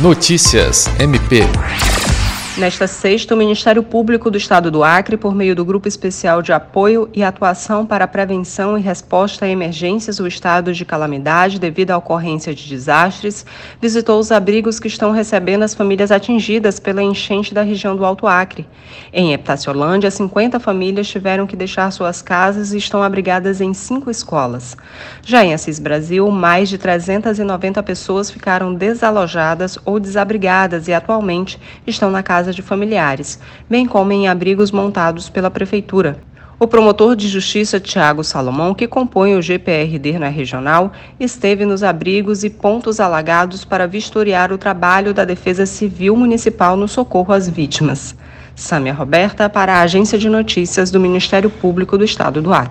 Notícias MP. Nesta sexta, o Ministério Público do Estado do Acre, por meio do Grupo Especial de Apoio e Atuação para a Prevenção e Resposta a Emergências ou Estados de Calamidade devido à ocorrência de desastres, visitou os abrigos que estão recebendo as famílias atingidas pela enchente da região do Alto Acre. Em Eptaciolândia, 50 famílias tiveram que deixar suas casas e estão abrigadas em cinco escolas. Já em Assis Brasil, mais de 390 pessoas ficaram desalojadas ou desabrigadas e atualmente estão na casa casa de familiares, bem como em abrigos montados pela Prefeitura. O promotor de justiça Tiago Salomão, que compõe o GPRD na regional, esteve nos abrigos e pontos alagados para vistoriar o trabalho da Defesa Civil Municipal no socorro às vítimas. Sâmia Roberta, para a Agência de Notícias do Ministério Público do Estado do Acre.